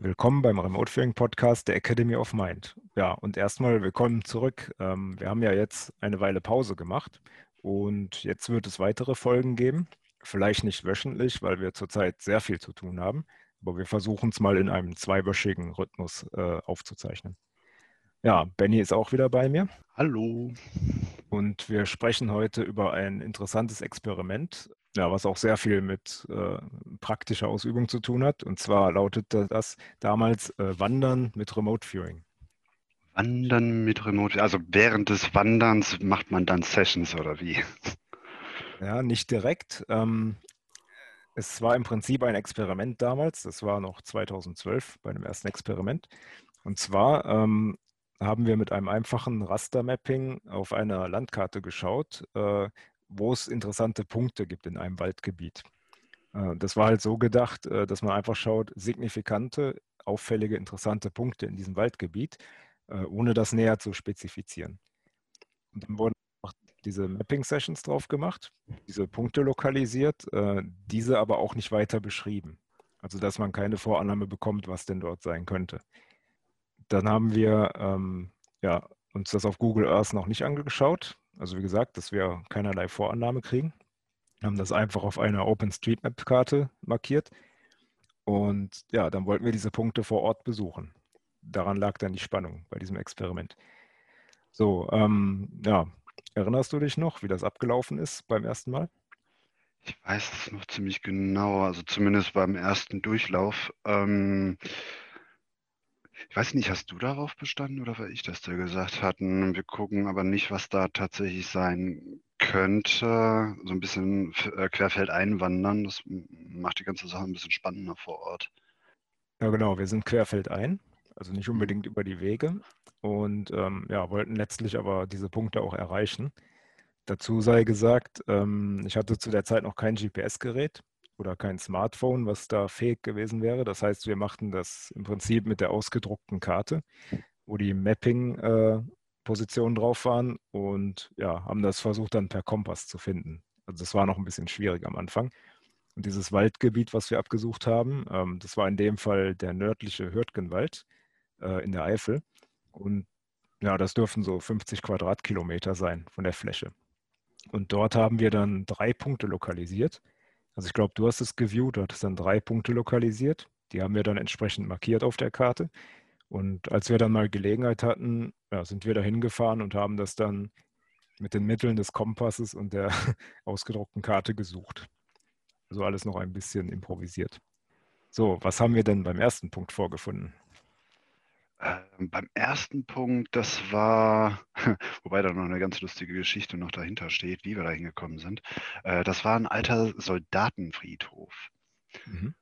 Willkommen beim Remote Viewing Podcast der Academy of Mind. Ja, und erstmal willkommen zurück. Ähm, wir haben ja jetzt eine Weile Pause gemacht und jetzt wird es weitere Folgen geben. Vielleicht nicht wöchentlich, weil wir zurzeit sehr viel zu tun haben, aber wir versuchen es mal in einem zweiwöchigen Rhythmus äh, aufzuzeichnen. Ja, Benny ist auch wieder bei mir. Hallo. Und wir sprechen heute über ein interessantes Experiment, ja, was auch sehr viel mit äh, praktischer Ausübung zu tun hat. Und zwar lautete das damals äh, Wandern mit Remote Viewing. Wandern mit Remote, also während des Wanderns macht man dann Sessions oder wie? Ja, nicht direkt. Ähm, es war im Prinzip ein Experiment damals. Das war noch 2012 bei dem ersten Experiment. Und zwar ähm, haben wir mit einem einfachen Rastermapping auf einer Landkarte geschaut, äh, wo es interessante Punkte gibt in einem Waldgebiet. Äh, das war halt so gedacht, äh, dass man einfach schaut, signifikante, auffällige, interessante Punkte in diesem Waldgebiet, äh, ohne das näher zu spezifizieren. Und dann wurden auch diese Mapping-Sessions drauf gemacht, diese Punkte lokalisiert, diese aber auch nicht weiter beschrieben. Also dass man keine Vorannahme bekommt, was denn dort sein könnte. Dann haben wir ähm, ja, uns das auf Google Earth noch nicht angeschaut. Also wie gesagt, dass wir keinerlei Vorannahme kriegen. Wir haben das einfach auf einer OpenStreetMap-Karte markiert. Und ja, dann wollten wir diese Punkte vor Ort besuchen. Daran lag dann die Spannung bei diesem Experiment. So, ähm, ja, erinnerst du dich noch, wie das abgelaufen ist beim ersten Mal? Ich weiß es noch ziemlich genau, also zumindest beim ersten Durchlauf. Ähm, ich weiß nicht, hast du darauf bestanden oder war ich das, der gesagt hatten, wir gucken aber nicht, was da tatsächlich sein könnte. So ein bisschen äh, querfeld einwandern, das macht die ganze Sache ein bisschen spannender vor Ort. Ja, genau, wir sind querfeld ein, also nicht unbedingt über die Wege und ähm, ja, wollten letztlich aber diese Punkte auch erreichen. Dazu sei gesagt, ähm, ich hatte zu der Zeit noch kein GPS-Gerät oder kein Smartphone, was da fähig gewesen wäre. Das heißt, wir machten das im Prinzip mit der ausgedruckten Karte, wo die Mapping-Positionen äh, drauf waren und ja, haben das versucht dann per Kompass zu finden. Also das war noch ein bisschen schwierig am Anfang. Und dieses Waldgebiet, was wir abgesucht haben, ähm, das war in dem Fall der nördliche Hürtgenwald äh, in der Eifel. Und ja, das dürfen so 50 Quadratkilometer sein von der Fläche. Und dort haben wir dann drei Punkte lokalisiert also ich glaube, du hast es geviewt, du hattest dann drei Punkte lokalisiert. Die haben wir dann entsprechend markiert auf der Karte. Und als wir dann mal Gelegenheit hatten, ja, sind wir da hingefahren und haben das dann mit den Mitteln des Kompasses und der ausgedruckten Karte gesucht. Also alles noch ein bisschen improvisiert. So, was haben wir denn beim ersten Punkt vorgefunden? Ähm, beim ersten Punkt, das war, wobei da noch eine ganz lustige Geschichte noch dahinter steht, wie wir da hingekommen sind. Äh, das war ein alter Soldatenfriedhof. Mhm.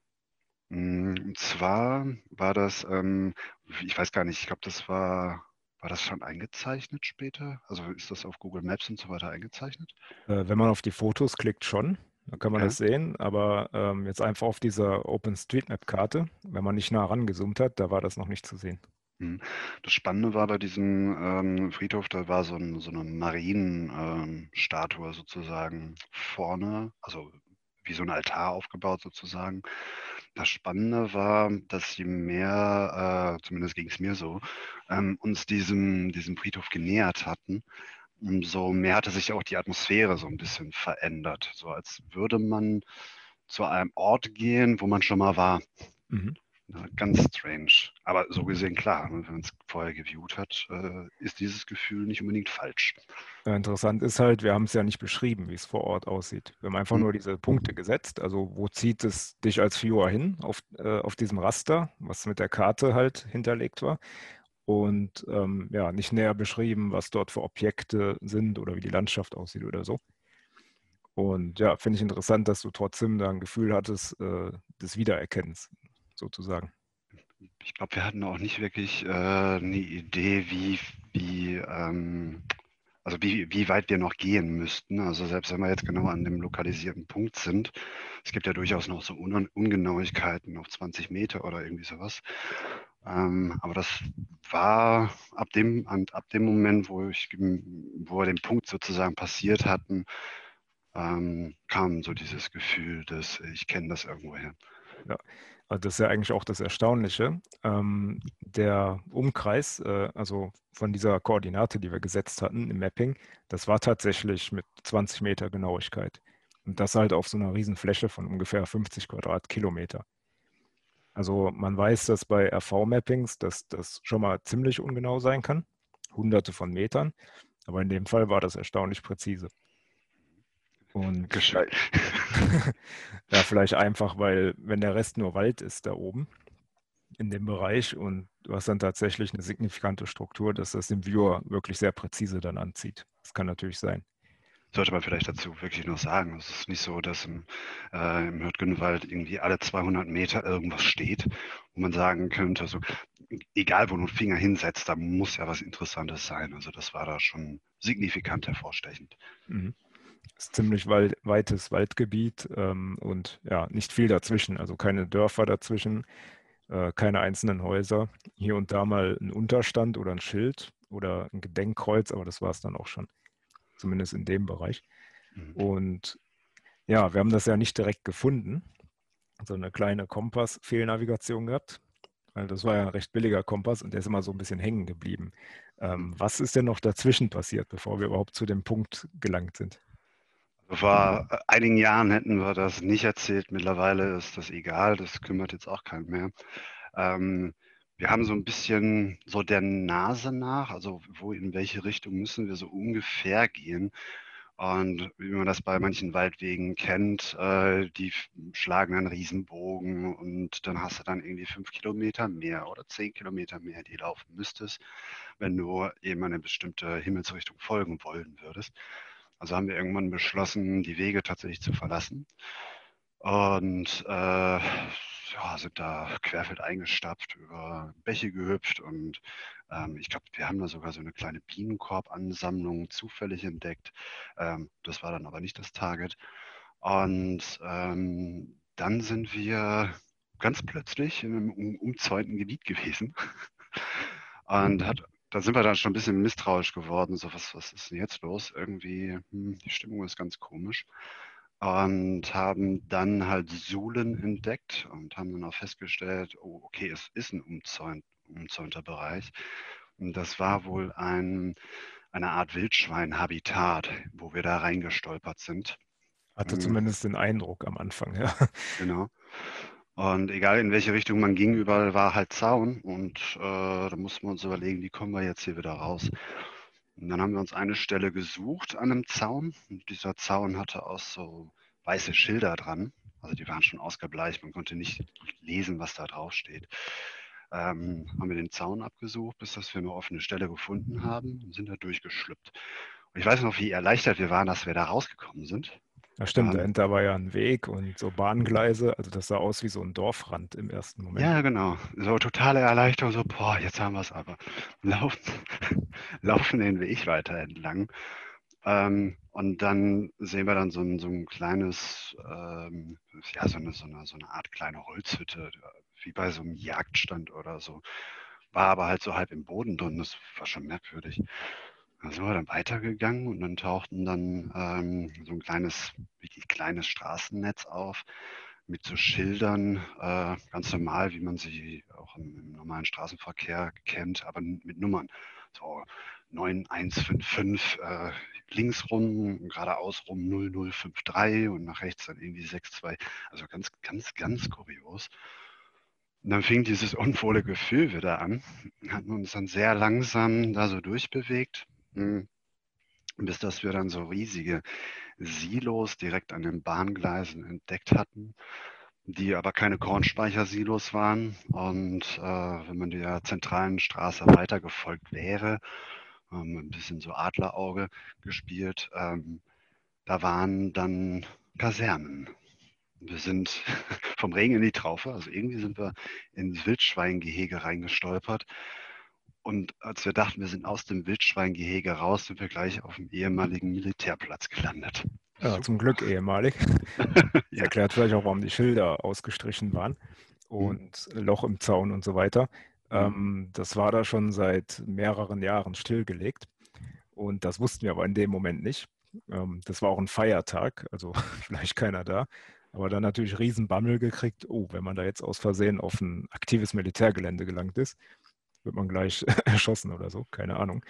Mm, und zwar war das, ähm, ich weiß gar nicht, ich glaube, das war, war das schon eingezeichnet später? Also ist das auf Google Maps und so weiter eingezeichnet? Äh, wenn man auf die Fotos klickt, schon. Dann kann man ja. das sehen, aber ähm, jetzt einfach auf dieser OpenStreetMap-Karte, wenn man nicht nah rangezoomt hat, da war das noch nicht zu sehen. Mhm. Das Spannende war bei diesem ähm, Friedhof, da war so, ein, so eine Marienstatue ähm, sozusagen vorne, also wie so ein Altar aufgebaut sozusagen. Das Spannende war, dass je mehr, äh, zumindest ging es mir so, ähm, uns diesem, diesem Friedhof genähert hatten, umso mehr hatte sich auch die Atmosphäre so ein bisschen verändert. So als würde man zu einem Ort gehen, wo man schon mal war. Mhm. Ganz strange. Aber so gesehen, klar, wenn man es vorher geviewt hat, äh, ist dieses Gefühl nicht unbedingt falsch. Ja, interessant ist halt, wir haben es ja nicht beschrieben, wie es vor Ort aussieht. Wir haben einfach mhm. nur diese Punkte gesetzt. Also wo zieht es dich als Viewer hin auf, äh, auf diesem Raster, was mit der Karte halt hinterlegt war. Und ähm, ja, nicht näher beschrieben, was dort für Objekte sind oder wie die Landschaft aussieht oder so. Und ja, finde ich interessant, dass du trotzdem da ein Gefühl hattest äh, des Wiedererkennens sozusagen. Ich glaube, wir hatten auch nicht wirklich äh, eine Idee, wie, wie, ähm, also wie, wie weit wir noch gehen müssten. Also selbst wenn wir jetzt genau an dem lokalisierten Punkt sind, es gibt ja durchaus noch so Un Ungenauigkeiten auf 20 Meter oder irgendwie sowas. Ähm, aber das war ab dem, ab dem Moment, wo, ich, wo wir den Punkt sozusagen passiert hatten, ähm, kam so dieses Gefühl, dass ich kenne das irgendwoher. Ja. Äh, das ist ja eigentlich auch das Erstaunliche. Ähm, der Umkreis, äh, also von dieser Koordinate, die wir gesetzt hatten im Mapping, das war tatsächlich mit 20 Meter Genauigkeit. Und das halt auf so einer Riesenfläche von ungefähr 50 Quadratkilometer. Also man weiß, dass bei RV-Mappings, dass das schon mal ziemlich ungenau sein kann, hunderte von Metern. Aber in dem Fall war das erstaunlich präzise. Und ja, vielleicht einfach, weil wenn der Rest nur Wald ist da oben in dem Bereich und du hast dann tatsächlich eine signifikante Struktur, dass das den Viewer wirklich sehr präzise dann anzieht. Das kann natürlich sein sollte man vielleicht dazu wirklich noch sagen. Es ist nicht so, dass im, äh, im Hürtgenwald irgendwie alle 200 Meter irgendwas steht, wo man sagen könnte, so, egal wo du einen Finger hinsetzt, da muss ja was Interessantes sein. Also das war da schon signifikant hervorstechend. Mhm. Es ist ziemlich wald, weites Waldgebiet ähm, und ja, nicht viel dazwischen, also keine Dörfer dazwischen, äh, keine einzelnen Häuser. Hier und da mal ein Unterstand oder ein Schild oder ein Gedenkkreuz, aber das war es dann auch schon zumindest in dem Bereich. Mhm. Und ja, wir haben das ja nicht direkt gefunden, so eine kleine Kompass-Fehlnavigation gehabt. Weil das war ja ein recht billiger Kompass und der ist immer so ein bisschen hängen geblieben. Ähm, mhm. was ist denn noch dazwischen passiert, bevor wir überhaupt zu dem Punkt gelangt sind? Vor äh, einigen Jahren hätten wir das nicht erzählt. Mittlerweile ist das egal. Das kümmert jetzt auch keinen mehr. Ähm, wir haben so ein bisschen so der Nase nach, also wo in welche Richtung müssen wir so ungefähr gehen. Und wie man das bei manchen Waldwegen kennt, äh, die schlagen einen Riesenbogen und dann hast du dann irgendwie fünf Kilometer mehr oder zehn Kilometer mehr, die laufen müsstest, wenn du eben eine bestimmte Himmelsrichtung folgen wollen würdest. Also haben wir irgendwann beschlossen, die Wege tatsächlich zu verlassen. Und äh, ja, sind da querfeld eingestapft, über Bäche gehüpft und ähm, ich glaube, wir haben da sogar so eine kleine Bienenkorbansammlung zufällig entdeckt. Ähm, das war dann aber nicht das Target. Und ähm, dann sind wir ganz plötzlich in einem um, umzäunten Gebiet gewesen. und hat, da sind wir dann schon ein bisschen misstrauisch geworden. So, was, was ist denn jetzt los? Irgendwie, hm, die Stimmung ist ganz komisch und haben dann halt Sulen entdeckt und haben dann auch festgestellt, oh, okay, es ist ein umzäunt, umzäunter Bereich. Und das war wohl ein, eine Art Wildschweinhabitat, wo wir da reingestolpert sind. Hatte mhm. zumindest den Eindruck am Anfang, ja. Genau. Und egal in welche Richtung man ging, überall war halt Zaun. Und äh, da mussten wir uns überlegen, wie kommen wir jetzt hier wieder raus. Und dann haben wir uns eine Stelle gesucht an einem Zaun. Und dieser Zaun hatte auch so weiße Schilder dran. Also die waren schon ausgebleicht. Man konnte nicht lesen, was da drauf steht. Ähm, haben wir den Zaun abgesucht, bis dass wir eine offene Stelle gefunden haben und sind da durchgeschlüppt. Und ich weiß noch, wie erleichtert wir waren, dass wir da rausgekommen sind. Ja, stimmt, ähm, dahinter war ja ein Weg und so Bahngleise. Also das sah aus wie so ein Dorfrand im ersten Moment. Ja, genau. So totale Erleichterung, so, boah, jetzt haben wir es aber. Laufen, laufen den Weg weiter entlang. Ähm, und dann sehen wir dann so ein, so ein kleines, ähm, ja, so eine, so, eine, so eine Art kleine Holzhütte, wie bei so einem Jagdstand oder so. War aber halt so halb im Boden drin, das war schon merkwürdig. Da sind wir dann weitergegangen und dann tauchten dann ähm, so ein kleines, wirklich kleines Straßennetz auf mit so Schildern, äh, ganz normal, wie man sie auch im, im, normalen Straßenverkehr kennt, aber mit Nummern. So 9155 äh, links rum, geradeaus rum 0053 und nach rechts dann irgendwie 62. Also ganz, ganz, ganz kurios. Und dann fing dieses unwohle Gefühl wieder an. Hatten uns dann sehr langsam da so durchbewegt. Bis dass wir dann so riesige Silos direkt an den Bahngleisen entdeckt hatten, die aber keine Kornspeichersilos waren. Und äh, wenn man der zentralen Straße weitergefolgt wäre, ähm, ein bisschen so Adlerauge gespielt, ähm, da waren dann Kasernen. Wir sind vom Regen in die Traufe, also irgendwie sind wir ins Wildschweingehege reingestolpert und als wir dachten, wir sind aus dem Wildschweingehege raus, sind wir gleich auf dem ehemaligen Militärplatz gelandet. Ja, zum Glück ehemalig. ja. Erklärt vielleicht auch, warum die Schilder ausgestrichen waren mhm. und mhm. Loch im Zaun und so weiter. Mhm. Ähm, das war da schon seit mehreren Jahren stillgelegt. Und das wussten wir aber in dem Moment nicht. Ähm, das war auch ein Feiertag, also vielleicht keiner da. Aber dann natürlich riesen Bammel gekriegt, oh, wenn man da jetzt aus Versehen auf ein aktives Militärgelände gelangt ist, wird man gleich erschossen oder so, keine Ahnung.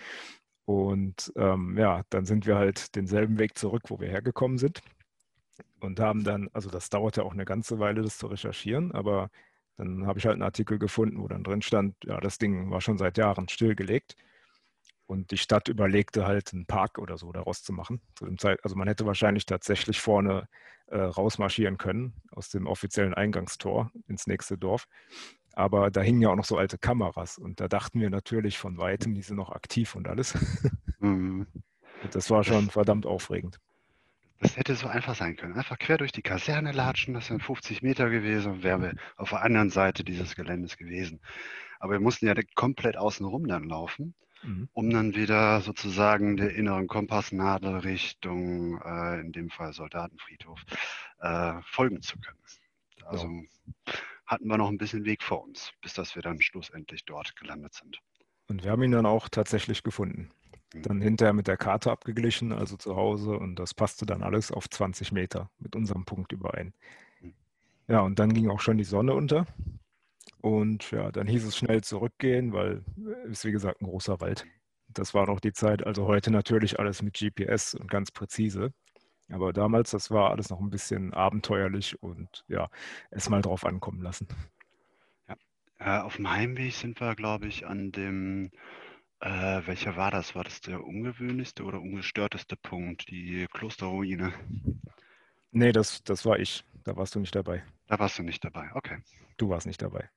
Und ähm, ja, dann sind wir halt denselben Weg zurück, wo wir hergekommen sind. Und haben dann, also das dauerte auch eine ganze Weile, das zu recherchieren, aber dann habe ich halt einen Artikel gefunden, wo dann drin stand, ja, das Ding war schon seit Jahren stillgelegt. Und die Stadt überlegte halt, einen Park oder so daraus zu machen. Zu Zeit, also man hätte wahrscheinlich tatsächlich vorne äh, rausmarschieren können aus dem offiziellen Eingangstor ins nächste Dorf. Aber da hingen ja auch noch so alte Kameras und da dachten wir natürlich von weitem, die sind noch aktiv und alles. Mhm. Das war schon verdammt aufregend. Das hätte so einfach sein können. Einfach quer durch die Kaserne latschen, das sind 50 Meter gewesen und wären wir auf der anderen Seite dieses Geländes gewesen. Aber wir mussten ja komplett außenrum dann laufen, mhm. um dann wieder sozusagen der inneren Kompassnadel Richtung, äh, in dem Fall Soldatenfriedhof, äh, folgen zu können. Also ja. Hatten wir noch ein bisschen Weg vor uns, bis dass wir dann schlussendlich dort gelandet sind. Und wir haben ihn dann auch tatsächlich gefunden. Mhm. Dann hinterher mit der Karte abgeglichen, also zu Hause, und das passte dann alles auf 20 Meter mit unserem Punkt überein. Mhm. Ja, und dann ging auch schon die Sonne unter. Und ja, dann hieß es schnell zurückgehen, weil es ist wie gesagt ein großer Wald. Das war noch die Zeit, also heute natürlich alles mit GPS und ganz präzise. Aber damals, das war alles noch ein bisschen abenteuerlich und ja, es mal drauf ankommen lassen. Ja, äh, auf dem Heimweg sind wir, glaube ich, an dem äh, welcher war das? War das der ungewöhnlichste oder ungestörteste Punkt, die Klosterruine? Nee, das, das war ich. Da warst du nicht dabei. Da warst du nicht dabei, okay. Du warst nicht dabei.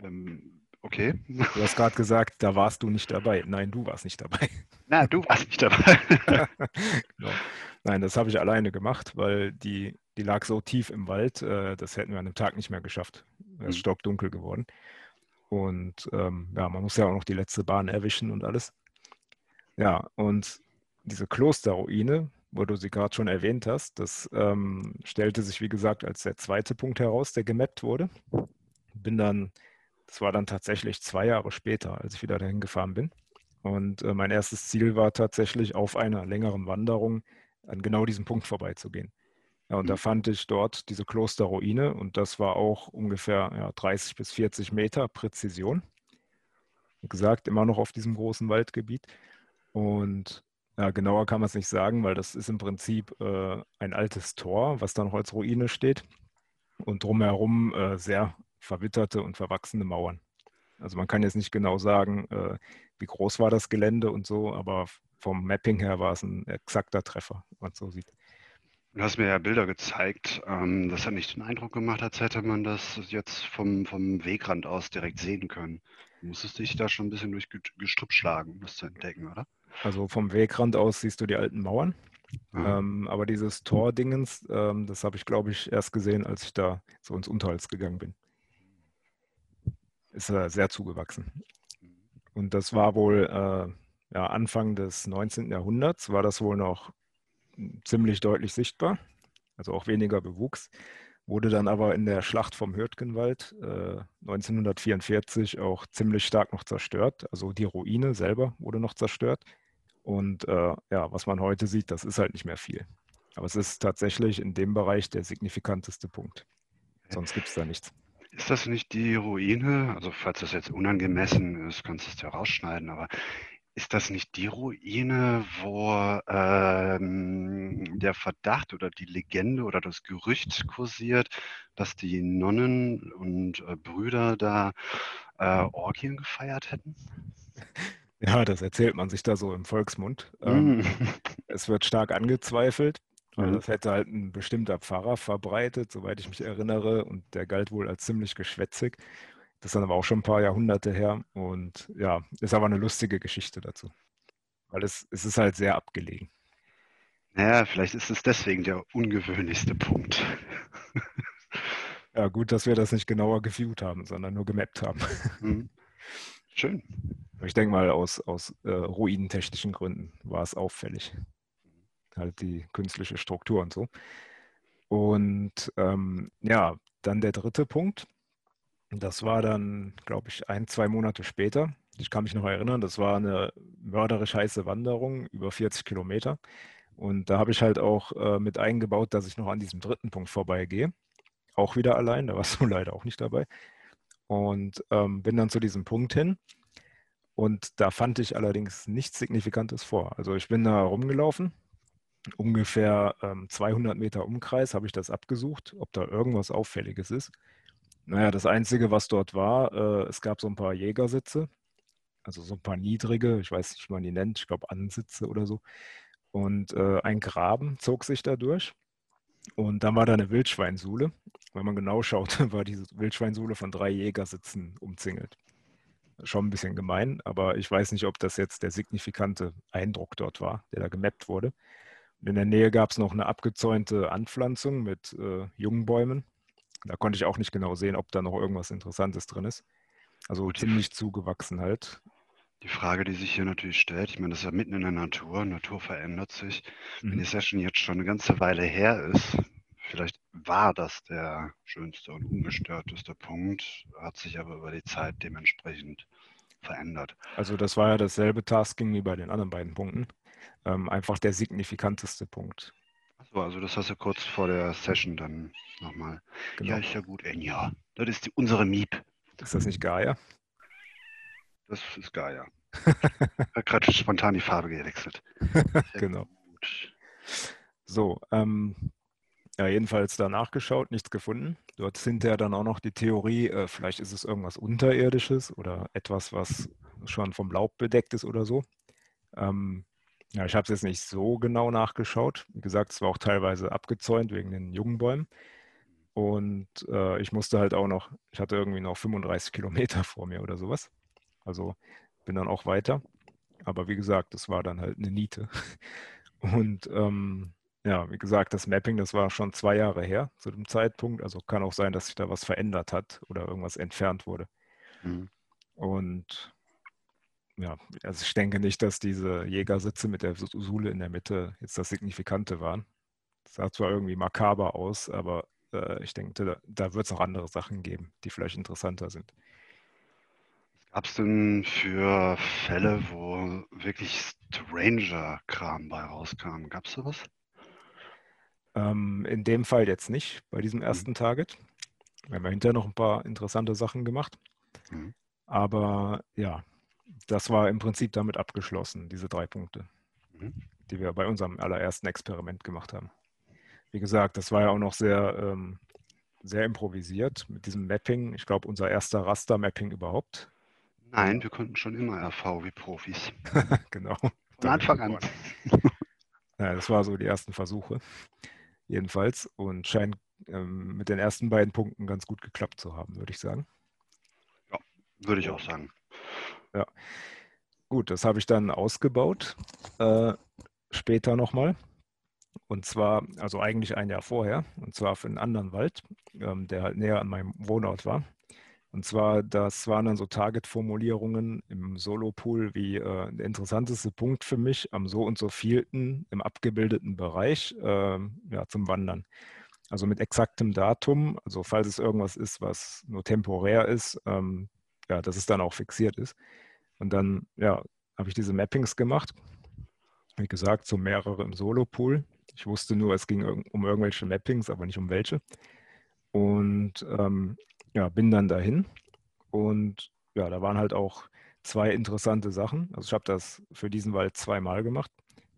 Ähm, okay. Du hast gerade gesagt, da warst du nicht dabei. Nein, du warst nicht dabei. Na, du warst nicht dabei. genau. Nein, das habe ich alleine gemacht, weil die, die lag so tief im Wald, äh, das hätten wir an dem Tag nicht mehr geschafft. Es ist mhm. stockdunkel geworden. Und ähm, ja, man muss ja auch noch die letzte Bahn erwischen und alles. Ja, und diese Klosterruine, wo du sie gerade schon erwähnt hast, das ähm, stellte sich, wie gesagt, als der zweite Punkt heraus, der gemappt wurde. Bin dann, das war dann tatsächlich zwei Jahre später, als ich wieder dahin gefahren bin. Und äh, mein erstes Ziel war tatsächlich, auf einer längeren Wanderung an genau diesem Punkt vorbeizugehen. Ja, und mhm. da fand ich dort diese Klosterruine und das war auch ungefähr ja, 30 bis 40 Meter Präzision. Wie gesagt, immer noch auf diesem großen Waldgebiet. Und ja, genauer kann man es nicht sagen, weil das ist im Prinzip äh, ein altes Tor, was da noch als Ruine steht. Und drumherum äh, sehr verwitterte und verwachsene Mauern. Also man kann jetzt nicht genau sagen, äh, wie groß war das Gelände und so, aber vom Mapping her war es ein exakter Treffer, wenn man so sieht. Du hast mir ja Bilder gezeigt. Ähm, das hat nicht den Eindruck gemacht, als hätte man das jetzt vom, vom Wegrand aus direkt sehen können. Du musstest dich da schon ein bisschen durch Gestrüpp schlagen, um das zu entdecken, oder? Also vom Wegrand aus siehst du die alten Mauern. Ähm, aber dieses Tordingens, ähm, das habe ich, glaube ich, erst gesehen, als ich da so ins Unterholz gegangen bin. Ist äh, sehr zugewachsen. Und das war wohl äh, ja, Anfang des 19. Jahrhunderts, war das wohl noch ziemlich deutlich sichtbar, also auch weniger Bewuchs, wurde dann aber in der Schlacht vom Hürtgenwald äh, 1944 auch ziemlich stark noch zerstört. Also die Ruine selber wurde noch zerstört. Und äh, ja, was man heute sieht, das ist halt nicht mehr viel. Aber es ist tatsächlich in dem Bereich der signifikanteste Punkt. Sonst gibt es da nichts. Ist das nicht die Ruine? Also falls das jetzt unangemessen ist, kannst du es ja rausschneiden, aber ist das nicht die Ruine, wo ähm, der Verdacht oder die Legende oder das Gerücht kursiert, dass die Nonnen und äh, Brüder da äh, Orgien gefeiert hätten? Ja, das erzählt man sich da so im Volksmund. Ähm, mm. es wird stark angezweifelt, mhm. das hätte halt ein bestimmter Pfarrer verbreitet, soweit ich mich erinnere, und der galt wohl als ziemlich geschwätzig. Das ist dann aber auch schon ein paar Jahrhunderte her und ja, ist aber eine lustige Geschichte dazu. Weil es, es ist halt sehr abgelegen. Naja, vielleicht ist es deswegen der ungewöhnlichste Punkt. ja, gut, dass wir das nicht genauer geviewt haben, sondern nur gemappt haben. Mhm. Schön. Ich denke mal, aus, aus äh, ruinentechnischen Gründen war es auffällig. Halt die künstliche Struktur und so. Und ähm, ja, dann der dritte Punkt. Das war dann, glaube ich, ein, zwei Monate später. Ich kann mich noch erinnern, das war eine mörderisch heiße Wanderung, über 40 Kilometer. Und da habe ich halt auch äh, mit eingebaut, dass ich noch an diesem dritten Punkt vorbeigehe. Auch wieder allein, da warst du leider auch nicht dabei. Und ähm, bin dann zu diesem Punkt hin. Und da fand ich allerdings nichts Signifikantes vor. Also ich bin da rumgelaufen, ungefähr ähm, 200 Meter Umkreis habe ich das abgesucht, ob da irgendwas Auffälliges ist. Naja, das Einzige, was dort war, äh, es gab so ein paar Jägersitze, also so ein paar niedrige, ich weiß nicht, wie man die nennt, ich glaube Ansitze oder so. Und äh, ein Graben zog sich da durch. Und dann war da eine Wildschweinsuhle. Wenn man genau schaute, war diese Wildschweinsuhle von drei Jägersitzen umzingelt. Schon ein bisschen gemein, aber ich weiß nicht, ob das jetzt der signifikante Eindruck dort war, der da gemappt wurde. In der Nähe gab es noch eine abgezäunte Anpflanzung mit äh, jungen Bäumen. Da konnte ich auch nicht genau sehen, ob da noch irgendwas Interessantes drin ist. Also ziemlich zugewachsen halt. Die Frage, die sich hier natürlich stellt, ich meine, das ist ja mitten in der Natur, Natur verändert sich. Mhm. Wenn die Session jetzt schon eine ganze Weile her ist, vielleicht war das der schönste und ungestörteste Punkt, hat sich aber über die Zeit dementsprechend verändert. Also das war ja dasselbe Tasking wie bei den anderen beiden Punkten. Ähm, einfach der signifikanteste Punkt. Achso, also das hast du kurz vor der Session dann nochmal. Genau. Ja, ist ja gut, Enya. Das ist die, unsere Miep. Ist das nicht Gaia? Das ist Gaia. hat gerade spontan die Farbe gewechselt. genau. Gut. So, ähm, ja, jedenfalls da nachgeschaut, nichts gefunden. Dort sind ja dann auch noch die Theorie, äh, vielleicht ist es irgendwas Unterirdisches oder etwas, was schon vom Laub bedeckt ist oder so. Ähm, ja, ich habe es jetzt nicht so genau nachgeschaut. Wie gesagt, es war auch teilweise abgezäunt wegen den jungen Bäumen. Und äh, ich musste halt auch noch, ich hatte irgendwie noch 35 Kilometer vor mir oder sowas. Also bin dann auch weiter. Aber wie gesagt, das war dann halt eine Niete. Und ähm, ja, wie gesagt, das Mapping, das war schon zwei Jahre her zu dem Zeitpunkt. Also kann auch sein, dass sich da was verändert hat oder irgendwas entfernt wurde. Mhm. Und ja, also ich denke nicht, dass diese Jägersitze mit der Sule in der Mitte jetzt das Signifikante waren. Das sah zwar irgendwie makaber aus, aber äh, ich denke, da, da wird es noch andere Sachen geben, die vielleicht interessanter sind. Gab es denn für Fälle, wo wirklich Stranger-Kram bei rauskam? Gab es sowas? Ähm, in dem Fall jetzt nicht, bei diesem mhm. ersten mhm. Target. Wir haben ja hinterher noch ein paar interessante Sachen gemacht. Mhm. Aber ja, das war im Prinzip damit abgeschlossen, diese drei Punkte, mhm. die wir bei unserem allerersten Experiment gemacht haben. Wie gesagt, das war ja auch noch sehr, ähm, sehr improvisiert mit diesem Mapping. Ich glaube, unser erster Raster-Mapping überhaupt. Nein, wir konnten schon immer RV wie Profis. genau. Von Anfang an. ja, das war so die ersten Versuche, jedenfalls. Und scheint ähm, mit den ersten beiden Punkten ganz gut geklappt zu haben, würde ich sagen. Ja, würde ich auch sagen. Ja. Gut, das habe ich dann ausgebaut, äh, später nochmal. Und zwar, also eigentlich ein Jahr vorher, und zwar für einen anderen Wald, ähm, der halt näher an meinem Wohnort war. Und zwar, das waren dann so Target-Formulierungen im Solo-Pool wie äh, der interessanteste Punkt für mich am so und so vielten im abgebildeten Bereich äh, ja, zum Wandern. Also mit exaktem Datum, also falls es irgendwas ist, was nur temporär ist, ähm, ja, dass es dann auch fixiert ist. Und dann, ja, habe ich diese Mappings gemacht. Wie gesagt, so mehrere im Solo-Pool. Ich wusste nur, es ging um irgendwelche Mappings, aber nicht um welche. Und ähm, ja, bin dann dahin. Und ja, da waren halt auch zwei interessante Sachen. Also ich habe das für diesen Wald zweimal gemacht.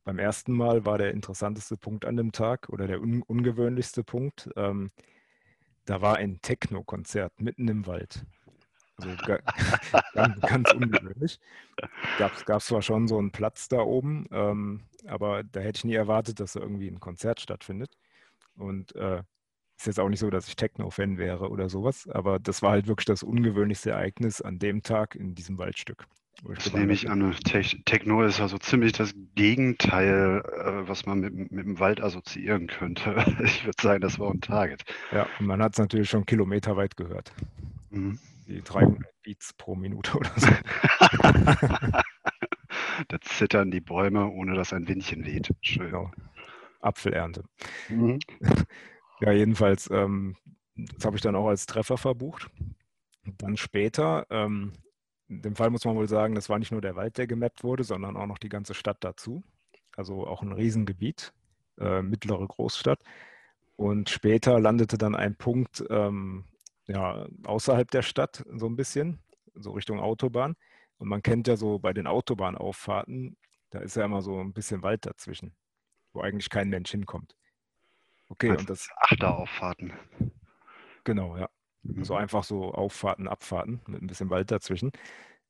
Beim ersten Mal war der interessanteste Punkt an dem Tag oder der un ungewöhnlichste Punkt. Ähm, da war ein Techno-Konzert mitten im Wald. Also ganz, ganz ungewöhnlich. Gab es zwar schon so einen Platz da oben, ähm, aber da hätte ich nie erwartet, dass da irgendwie ein Konzert stattfindet. Und äh, ist jetzt auch nicht so, dass ich Techno-Fan wäre oder sowas, aber das war halt wirklich das ungewöhnlichste Ereignis an dem Tag in diesem Waldstück. Das nehme ich an. Techno ist also ziemlich das Gegenteil, äh, was man mit, mit dem Wald assoziieren könnte. Ich würde sagen, das war ein Target. Ja, und man hat es natürlich schon kilometerweit gehört. Mhm die 300 Beats pro Minute oder so. da zittern die Bäume, ohne dass ein Windchen weht. Schön. Genau. Apfelernte. Mhm. Ja, jedenfalls, ähm, das habe ich dann auch als Treffer verbucht. Dann später, ähm, in dem Fall muss man wohl sagen, das war nicht nur der Wald, der gemappt wurde, sondern auch noch die ganze Stadt dazu. also auch ein Riesengebiet, äh, mittlere Großstadt. Und später landete dann ein Punkt ähm, ja, außerhalb der Stadt so ein bisschen, so Richtung Autobahn. Und man kennt ja so bei den Autobahnauffahrten, da ist ja immer so ein bisschen Wald dazwischen, wo eigentlich kein Mensch hinkommt. Okay, also und das. Achterauffahrten. Genau, ja. Mhm. So einfach so Auffahrten, Abfahrten mit ein bisschen Wald dazwischen.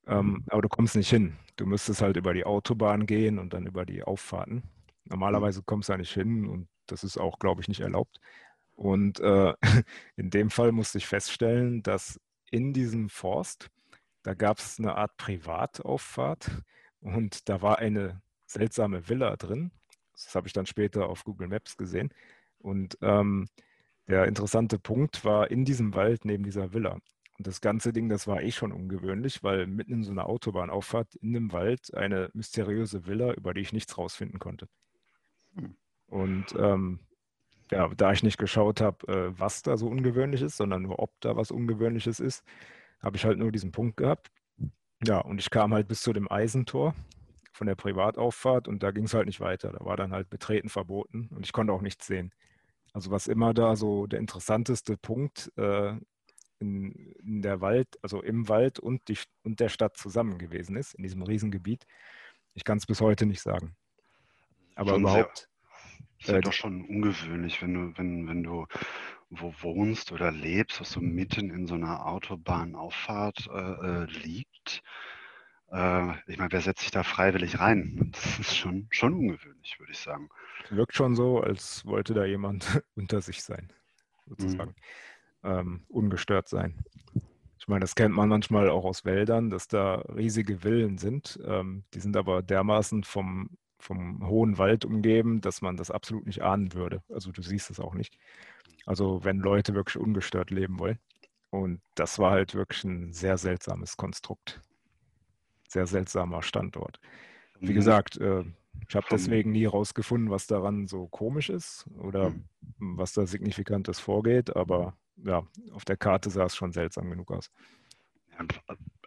Ähm, aber du kommst nicht hin. Du müsstest halt über die Autobahn gehen und dann über die Auffahrten. Mhm. Normalerweise kommst du da nicht hin und das ist auch, glaube ich, nicht erlaubt. Und äh, in dem Fall musste ich feststellen, dass in diesem Forst, da gab es eine Art Privatauffahrt und da war eine seltsame Villa drin. Das habe ich dann später auf Google Maps gesehen. Und ähm, der interessante Punkt war in diesem Wald neben dieser Villa. Und das ganze Ding, das war eh schon ungewöhnlich, weil mitten in so einer Autobahnauffahrt in dem Wald eine mysteriöse Villa, über die ich nichts rausfinden konnte. Hm. Und ähm, ja, da ich nicht geschaut habe, äh, was da so ungewöhnlich ist, sondern nur, ob da was Ungewöhnliches ist, habe ich halt nur diesen Punkt gehabt. Ja, und ich kam halt bis zu dem Eisentor von der Privatauffahrt und da ging es halt nicht weiter. Da war dann halt Betreten verboten und ich konnte auch nichts sehen. Also was immer da so der interessanteste Punkt äh, in, in, der Wald, also im Wald und, die, und der Stadt zusammen gewesen ist, in diesem Riesengebiet, ich kann es bis heute nicht sagen. Aber Schon überhaupt ist ja äh, doch schon ungewöhnlich, wenn du, wenn, wenn du wo wohnst oder lebst, was so mitten in so einer Autobahnauffahrt äh, äh, liegt. Äh, ich meine, wer setzt sich da freiwillig rein? Das ist schon, schon ungewöhnlich, würde ich sagen. Wirkt schon so, als wollte da jemand unter sich sein, sozusagen. Mhm. Ähm, ungestört sein. Ich meine, das kennt man manchmal auch aus Wäldern, dass da riesige Villen sind. Ähm, die sind aber dermaßen vom vom hohen Wald umgeben, dass man das absolut nicht ahnen würde. Also du siehst es auch nicht. Also wenn Leute wirklich ungestört leben wollen. Und das war halt wirklich ein sehr seltsames Konstrukt. Sehr seltsamer Standort. Wie mhm. gesagt, äh, ich habe deswegen nie herausgefunden, was daran so komisch ist oder mhm. was da signifikantes vorgeht, aber ja, auf der Karte sah es schon seltsam genug aus.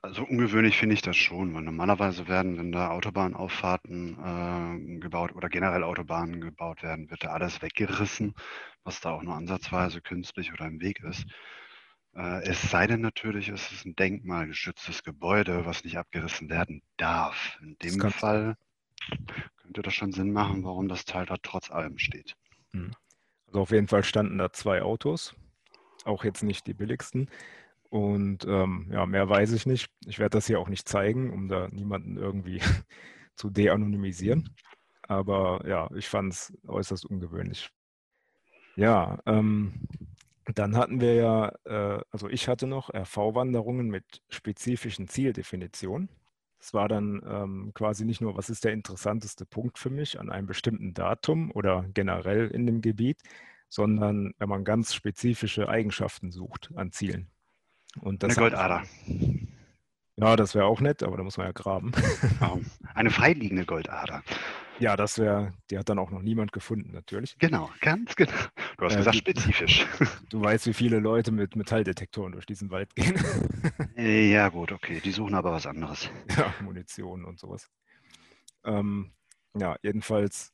Also ungewöhnlich finde ich das schon, weil normalerweise werden, wenn da Autobahnauffahrten äh, gebaut oder generell Autobahnen gebaut werden, wird da alles weggerissen, was da auch nur ansatzweise künstlich oder im Weg ist. Äh, es sei denn natürlich, es ist ein denkmalgeschütztes Gebäude, was nicht abgerissen werden darf. In dem Fall könnte das schon Sinn machen, warum das Teil da trotz allem steht. Hm. Also auf jeden Fall standen da zwei Autos, auch jetzt nicht die billigsten. Und ähm, ja, mehr weiß ich nicht. Ich werde das hier auch nicht zeigen, um da niemanden irgendwie zu de-anonymisieren. Aber ja, ich fand es äußerst ungewöhnlich. Ja, ähm, dann hatten wir ja, äh, also ich hatte noch RV-Wanderungen mit spezifischen Zieldefinitionen. Es war dann ähm, quasi nicht nur, was ist der interessanteste Punkt für mich an einem bestimmten Datum oder generell in dem Gebiet, sondern wenn man ganz spezifische Eigenschaften sucht an Zielen. Und das Eine Goldader. Ja, das wäre auch nett, aber da muss man ja graben. Eine freiliegende Goldader. Ja, das wäre, die hat dann auch noch niemand gefunden, natürlich. Genau, ganz genau. Du hast äh, gesagt, spezifisch. Du weißt, wie viele Leute mit Metalldetektoren durch diesen Wald gehen. Äh, ja, gut, okay. Die suchen aber was anderes. Ja, Munition und sowas. Ähm, ja, jedenfalls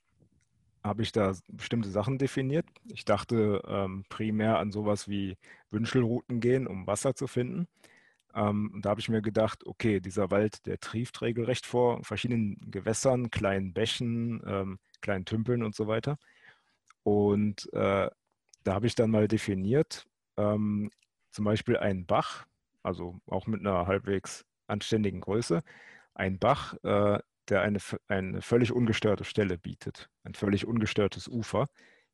habe ich da bestimmte Sachen definiert. Ich dachte ähm, primär an sowas wie Wünschelrouten gehen, um Wasser zu finden. Ähm, da habe ich mir gedacht, okay, dieser Wald, der trieft regelrecht vor verschiedenen Gewässern, kleinen Bächen, ähm, kleinen Tümpeln und so weiter. Und äh, da habe ich dann mal definiert, ähm, zum Beispiel einen Bach, also auch mit einer halbwegs anständigen Größe, ein Bach, äh, der eine, eine völlig ungestörte Stelle bietet, ein völlig ungestörtes Ufer,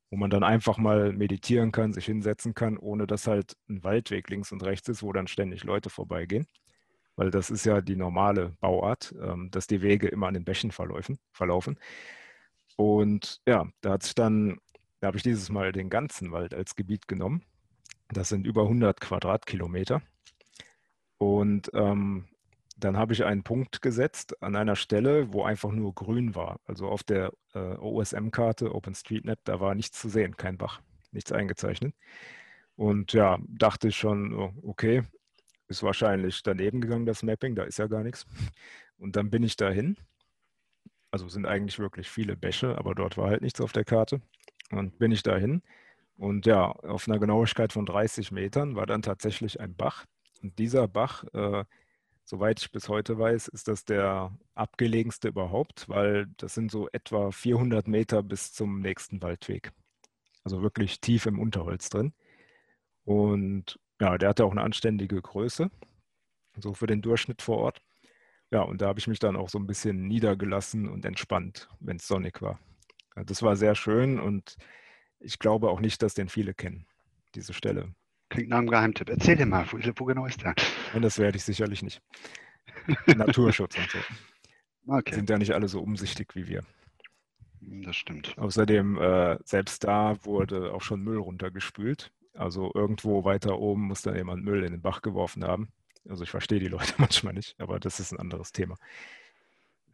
wo man dann einfach mal meditieren kann, sich hinsetzen kann, ohne dass halt ein Waldweg links und rechts ist, wo dann ständig Leute vorbeigehen. Weil das ist ja die normale Bauart, ähm, dass die Wege immer an den Bächen verlaufen. verlaufen. Und ja, da hat sich dann, da habe ich dieses Mal den ganzen Wald als Gebiet genommen. Das sind über 100 Quadratkilometer. Und ähm, dann habe ich einen Punkt gesetzt an einer Stelle, wo einfach nur grün war. Also auf der äh, OSM-Karte, OpenStreetMap, da war nichts zu sehen, kein Bach, nichts eingezeichnet. Und ja, dachte ich schon, oh, okay, ist wahrscheinlich daneben gegangen, das Mapping, da ist ja gar nichts. Und dann bin ich dahin. Also sind eigentlich wirklich viele Bäche, aber dort war halt nichts auf der Karte. Und bin ich dahin. Und ja, auf einer Genauigkeit von 30 Metern war dann tatsächlich ein Bach. Und dieser Bach, äh, soweit ich bis heute weiß, ist das der abgelegenste überhaupt, weil das sind so etwa 400 Meter bis zum nächsten Waldweg. Also wirklich tief im Unterholz drin. Und ja, der hatte auch eine anständige Größe, so für den Durchschnitt vor Ort. Ja, und da habe ich mich dann auch so ein bisschen niedergelassen und entspannt, wenn es sonnig war. Das war sehr schön und ich glaube auch nicht, dass den viele kennen, diese Stelle. Klingt nach einem Geheimtipp. Erzähl dir mal, wo, wo genau ist der? Nein, das werde ich sicherlich nicht. Naturschutz und so. Okay. Sind ja nicht alle so umsichtig wie wir. Das stimmt. Außerdem, äh, selbst da wurde auch schon Müll runtergespült. Also irgendwo weiter oben muss dann jemand Müll in den Bach geworfen haben. Also ich verstehe die Leute manchmal nicht, aber das ist ein anderes Thema.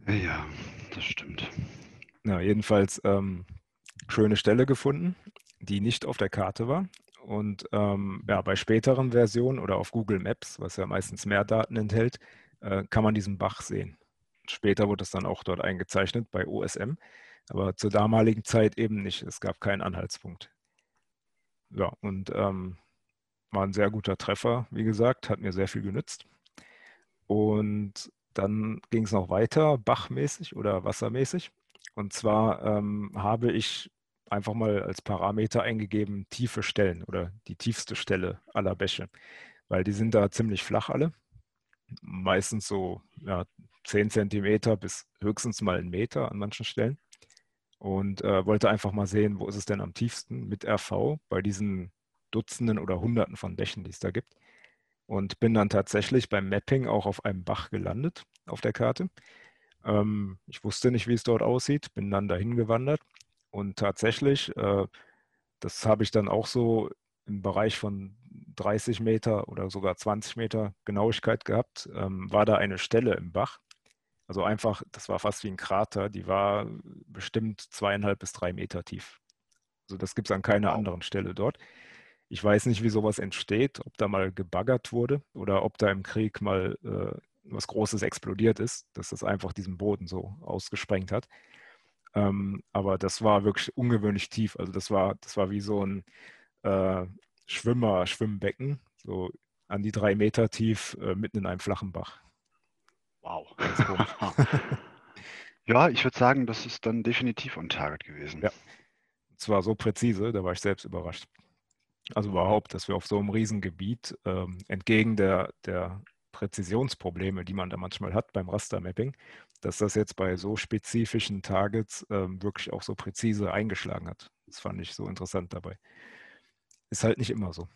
Ja, das stimmt. Na, jedenfalls ähm, schöne Stelle gefunden, die nicht auf der Karte war. Und ähm, ja, bei späteren Versionen oder auf Google Maps, was ja meistens mehr Daten enthält, äh, kann man diesen Bach sehen. Später wurde es dann auch dort eingezeichnet bei OSM, aber zur damaligen Zeit eben nicht. Es gab keinen Anhaltspunkt. Ja, und ähm, war ein sehr guter Treffer, wie gesagt, hat mir sehr viel genützt. Und dann ging es noch weiter, bachmäßig oder wassermäßig. Und zwar ähm, habe ich einfach mal als Parameter eingegeben tiefe Stellen oder die tiefste Stelle aller Bäche, weil die sind da ziemlich flach alle. Meistens so ja, 10 Zentimeter bis höchstens mal einen Meter an manchen Stellen. Und äh, wollte einfach mal sehen, wo ist es denn am tiefsten mit RV bei diesen Dutzenden oder Hunderten von Bächen, die es da gibt. Und bin dann tatsächlich beim Mapping auch auf einem Bach gelandet auf der Karte. Ähm, ich wusste nicht, wie es dort aussieht, bin dann dahin gewandert und tatsächlich, äh, das habe ich dann auch so im Bereich von 30 Meter oder sogar 20 Meter Genauigkeit gehabt, ähm, war da eine Stelle im Bach. Also einfach, das war fast wie ein Krater, die war bestimmt zweieinhalb bis drei Meter tief. Also das gibt es an keiner anderen Stelle dort. Ich weiß nicht, wie sowas entsteht, ob da mal gebaggert wurde oder ob da im Krieg mal äh, was Großes explodiert ist, dass das einfach diesen Boden so ausgesprengt hat. Ähm, aber das war wirklich ungewöhnlich tief. Also das war, das war wie so ein äh, Schwimmer, Schwimmbecken, so an die drei Meter tief, äh, mitten in einem flachen Bach. Wow. ja, ich würde sagen, das ist dann definitiv on target gewesen. Ja. Und zwar so präzise, da war ich selbst überrascht. Also überhaupt, dass wir auf so einem Riesengebiet ähm, entgegen der, der Präzisionsprobleme, die man da manchmal hat beim Rastermapping, dass das jetzt bei so spezifischen Targets ähm, wirklich auch so präzise eingeschlagen hat. Das fand ich so interessant dabei. Ist halt nicht immer so.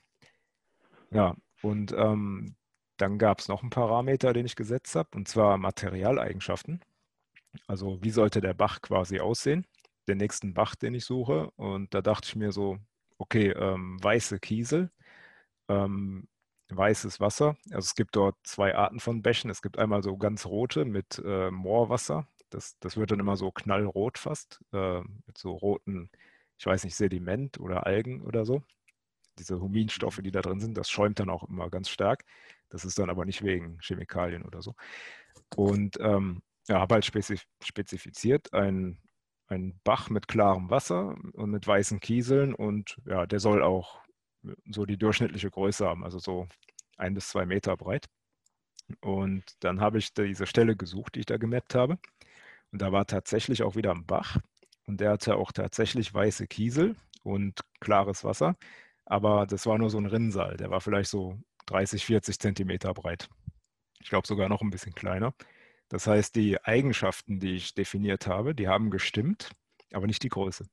Ja, und ähm, dann gab es noch einen Parameter, den ich gesetzt habe, und zwar Materialeigenschaften. Also wie sollte der Bach quasi aussehen? Den nächsten Bach, den ich suche. Und da dachte ich mir so, okay, ähm, weiße Kiesel, ähm, weißes Wasser. Also es gibt dort zwei Arten von Bächen. Es gibt einmal so ganz rote mit äh, Moorwasser. Das, das wird dann immer so knallrot fast, äh, mit so roten, ich weiß nicht, Sediment oder Algen oder so. Diese Huminstoffe, die da drin sind, das schäumt dann auch immer ganz stark. Das ist dann aber nicht wegen Chemikalien oder so. Und ähm, ja, habe halt spezif spezifiziert ein ein Bach mit klarem Wasser und mit weißen Kieseln und ja, der soll auch so die durchschnittliche Größe haben, also so ein bis zwei Meter breit. Und dann habe ich diese Stelle gesucht, die ich da gemappt habe. Und da war tatsächlich auch wieder ein Bach und der hatte auch tatsächlich weiße Kiesel und klares Wasser. Aber das war nur so ein Rinnsal, der war vielleicht so 30, 40 Zentimeter breit. Ich glaube sogar noch ein bisschen kleiner. Das heißt, die Eigenschaften, die ich definiert habe, die haben gestimmt, aber nicht die Größe.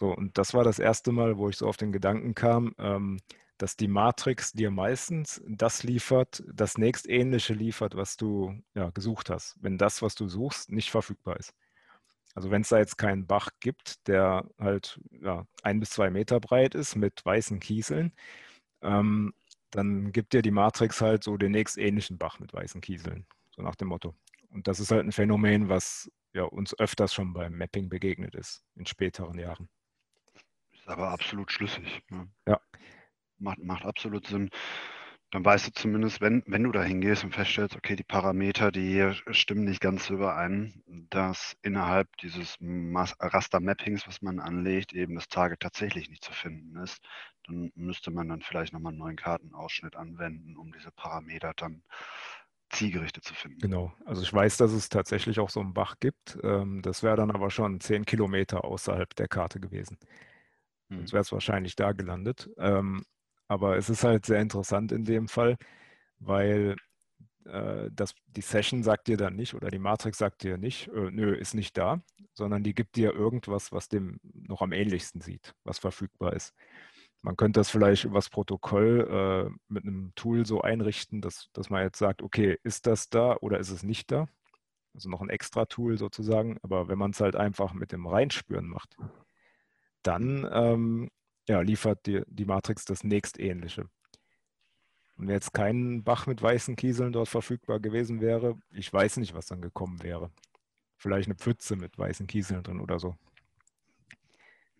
So, und das war das erste Mal, wo ich so auf den Gedanken kam, ähm, dass die Matrix dir meistens das liefert, das nächstähnliche liefert, was du ja, gesucht hast, wenn das, was du suchst, nicht verfügbar ist. Also wenn es da jetzt keinen Bach gibt, der halt ja, ein bis zwei Meter breit ist mit weißen Kieseln, ähm, dann gibt dir die Matrix halt so den nächstähnlichen Bach mit weißen Kieseln. So nach dem Motto. Und das ist halt ein Phänomen, was ja, uns öfters schon beim Mapping begegnet ist in späteren Jahren. Ist aber absolut schlüssig. Ne? Ja. Macht, macht absolut Sinn. dann weißt du zumindest, wenn, wenn du da hingehst und feststellst, okay, die Parameter, die stimmen nicht ganz überein, dass innerhalb dieses Raster-Mappings, was man anlegt, eben das Target tatsächlich nicht zu finden ist, dann müsste man dann vielleicht nochmal einen neuen Kartenausschnitt anwenden, um diese Parameter dann zielgerichtet zu finden. Genau, also ich weiß, dass es tatsächlich auch so einen Bach gibt. Ähm, das wäre dann aber schon zehn Kilometer außerhalb der Karte gewesen. Sonst hm. wäre es wahrscheinlich da gelandet. Ähm, aber es ist halt sehr interessant in dem Fall, weil äh, das, die Session sagt dir dann nicht oder die Matrix sagt dir nicht, äh, nö, ist nicht da, sondern die gibt dir irgendwas, was dem noch am ähnlichsten sieht, was verfügbar ist. Man könnte das vielleicht übers Protokoll äh, mit einem Tool so einrichten, dass, dass man jetzt sagt, okay, ist das da oder ist es nicht da? Also noch ein extra Tool sozusagen. Aber wenn man es halt einfach mit dem Reinspüren macht, dann ähm, ja, liefert die, die Matrix das nächstähnliche. Und wenn jetzt kein Bach mit weißen Kieseln dort verfügbar gewesen wäre, ich weiß nicht, was dann gekommen wäre. Vielleicht eine Pfütze mit weißen Kieseln drin oder so.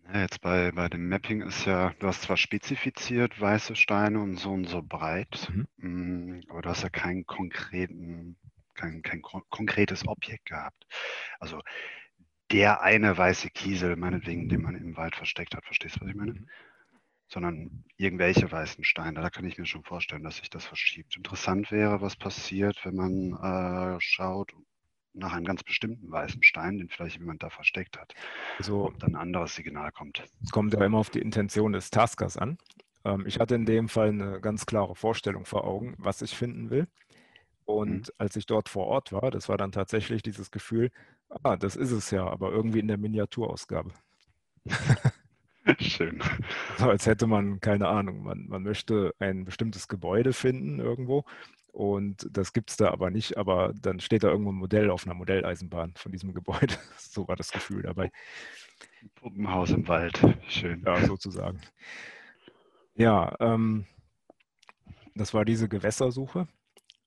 Ja, jetzt bei, bei dem Mapping ist ja, du hast zwar spezifiziert weiße Steine und so und so breit, mhm. Mm, aber du hast ja keinen konkreten, kein, kein konkretes Objekt gehabt. Also der eine weiße Kiesel, meinetwegen, den man im Wald versteckt hat. Verstehst du, was ich meine? Mhm. Sondern irgendwelche weißen Steine. Da kann ich mir schon vorstellen, dass sich das verschiebt. Interessant wäre, was passiert, wenn man äh, schaut nach einem ganz bestimmten weißen Stein, den vielleicht jemand da versteckt hat. Also, ob dann ein anderes Signal kommt. Es kommt ja immer auf die Intention des Taskers an. Ähm, ich hatte in dem Fall eine ganz klare Vorstellung vor Augen, was ich finden will. Und mhm. als ich dort vor Ort war, das war dann tatsächlich dieses Gefühl, ah, das ist es ja, aber irgendwie in der Miniaturausgabe. Schön. So, als hätte man, keine Ahnung, man, man möchte ein bestimmtes Gebäude finden irgendwo und das gibt es da aber nicht, aber dann steht da irgendwo ein Modell auf einer Modelleisenbahn von diesem Gebäude. so war das Gefühl dabei. Puppenhaus im Wald, schön. Ja, sozusagen. Ja, ähm, das war diese Gewässersuche.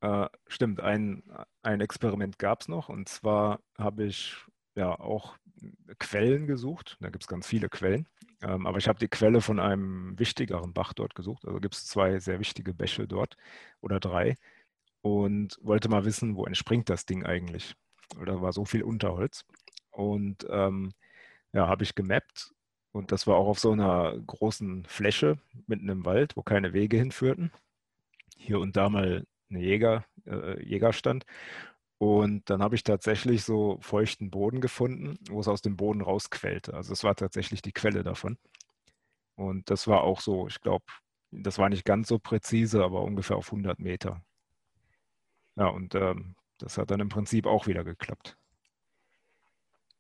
Äh, stimmt, ein, ein Experiment gab es noch und zwar habe ich ja auch Quellen gesucht. Da gibt es ganz viele Quellen. Ähm, aber ich habe die Quelle von einem wichtigeren Bach dort gesucht. Also gibt es zwei sehr wichtige Bäche dort oder drei und wollte mal wissen, wo entspringt das Ding eigentlich. Da war so viel Unterholz. Und ähm, ja, habe ich gemappt und das war auch auf so einer großen Fläche mitten im Wald, wo keine Wege hinführten. Hier und da mal eine Jäger, äh, Jägerstand. Und dann habe ich tatsächlich so feuchten Boden gefunden, wo es aus dem Boden rausquellte. Also es war tatsächlich die Quelle davon. Und das war auch so, ich glaube, das war nicht ganz so präzise, aber ungefähr auf 100 Meter. Ja, und ähm, das hat dann im Prinzip auch wieder geklappt.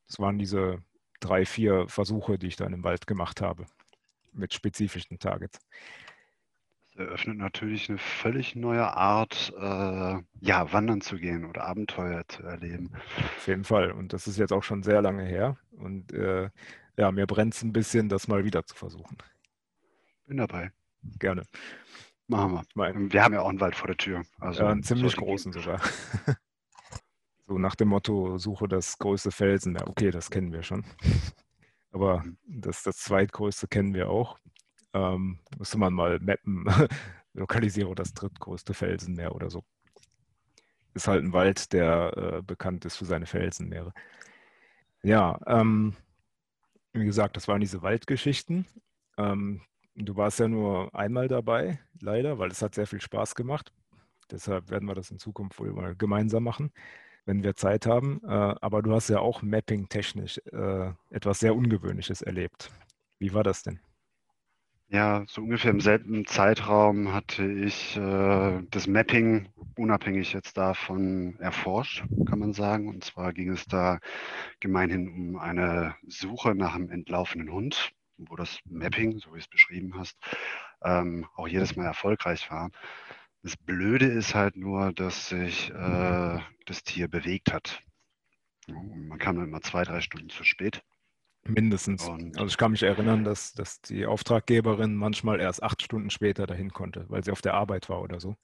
Das waren diese drei, vier Versuche, die ich dann im Wald gemacht habe, mit spezifischen Targets eröffnet natürlich eine völlig neue Art, äh, ja, wandern zu gehen oder Abenteuer zu erleben. Auf jeden Fall. Und das ist jetzt auch schon sehr lange her. Und äh, ja, mir brennt es ein bisschen, das mal wieder zu versuchen. Bin dabei. Gerne. Machen wir. Mein, wir haben ja auch einen Wald vor der Tür. Also ja, einen ziemlich großen gehen. sogar. so nach dem Motto, suche das größte Felsen. Ja, okay, das kennen wir schon. Aber mhm. das, das zweitgrößte kennen wir auch. Ähm, müsste man mal mappen, lokalisiere das drittgrößte Felsenmeer oder so. Ist halt ein Wald, der äh, bekannt ist für seine Felsenmeere. Ja, ähm, wie gesagt, das waren diese Waldgeschichten. Ähm, du warst ja nur einmal dabei, leider, weil es hat sehr viel Spaß gemacht. Deshalb werden wir das in Zukunft wohl mal gemeinsam machen, wenn wir Zeit haben. Äh, aber du hast ja auch mapping-technisch äh, etwas sehr Ungewöhnliches erlebt. Wie war das denn? Ja, so ungefähr im selben Zeitraum hatte ich äh, das Mapping unabhängig jetzt davon erforscht, kann man sagen. Und zwar ging es da gemeinhin um eine Suche nach einem entlaufenen Hund, wo das Mapping, so wie es beschrieben hast, ähm, auch jedes Mal erfolgreich war. Das Blöde ist halt nur, dass sich äh, das Tier bewegt hat. Man kam dann immer zwei, drei Stunden zu spät. Mindestens. Und also ich kann mich erinnern, dass, dass die Auftraggeberin manchmal erst acht Stunden später dahin konnte, weil sie auf der Arbeit war oder so.